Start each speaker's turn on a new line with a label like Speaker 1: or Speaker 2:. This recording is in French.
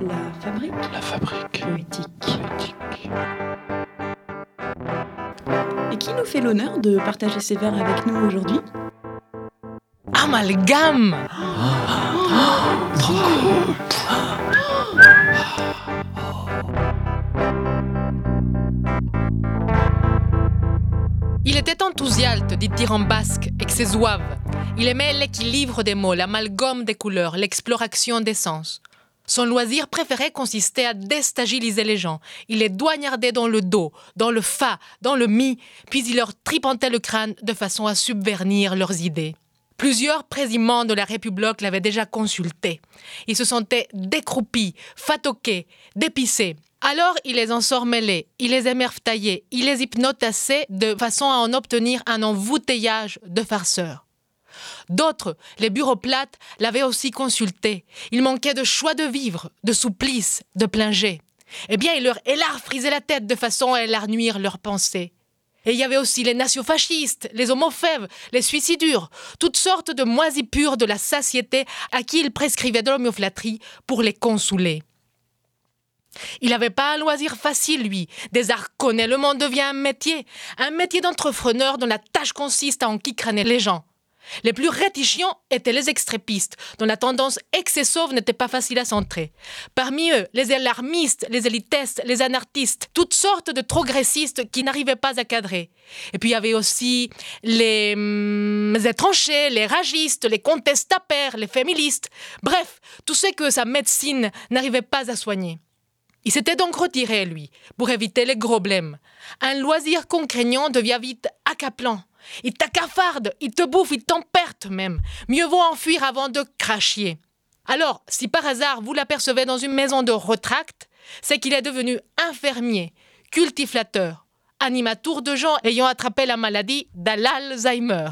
Speaker 1: La fabrique
Speaker 2: La fabrique
Speaker 1: poétique.
Speaker 2: poétique.
Speaker 1: Et qui nous fait l'honneur de partager ses vers avec nous aujourd'hui?
Speaker 3: Amalgame Il était enthousiaste, dit-il en basque, avec ses zouaves. Il aimait l'équilibre des mots, l'amalgame des couleurs, l'exploration des sens. Son loisir préféré consistait à déstabiliser les gens. Il les doignardait dans le dos, dans le fa, dans le mi, puis il leur tripentait le crâne de façon à subvernir leurs idées. Plusieurs présidents de la République l'avaient déjà consulté. Ils se sentaient décroupis, fatoqués, dépissés. Alors il les ensormelait, il les émerveillait, il les hypnotisait de façon à en obtenir un embouteillage de farceurs. D'autres, les bureaucrates, l'avaient aussi consulté. Il manquait de choix de vivre, de souplesse, de plinger. Eh bien, il leur élarfrisait la tête de façon à élarnuire leurs pensées. Et il y avait aussi les nationaux-fascistes, les homophèbes, les suicidures, toutes sortes de moisipures de la satiété à qui il prescrivait de l'homéoflatrie pour les consoler. Il n'avait pas un loisir facile, lui. Connaît, le monde devient un métier. Un métier d'entrepreneur dont la tâche consiste à enquicraner les gens. Les plus réticents étaient les extrépistes, dont la tendance excessive n'était pas facile à centrer. Parmi eux, les alarmistes, les élitistes, les anarchistes, toutes sortes de progressistes qui n'arrivaient pas à cadrer. Et puis il y avait aussi les hum, étrangers, les ragistes, les contestataires, les féministes, bref, tous ceux que sa médecine n'arrivait pas à soigner. Il s'était donc retiré, lui, pour éviter les gros blèmes. Un loisir contraignant devient vite accaplant. Il t'accafarde, il te bouffe, il t'emperte même. Mieux vaut enfuir avant de cracher. Alors, si par hasard vous l'apercevez dans une maison de retract, c'est qu'il est devenu infirmier, cultiflateur, animateur de gens ayant attrapé la maladie d'Alzheimer.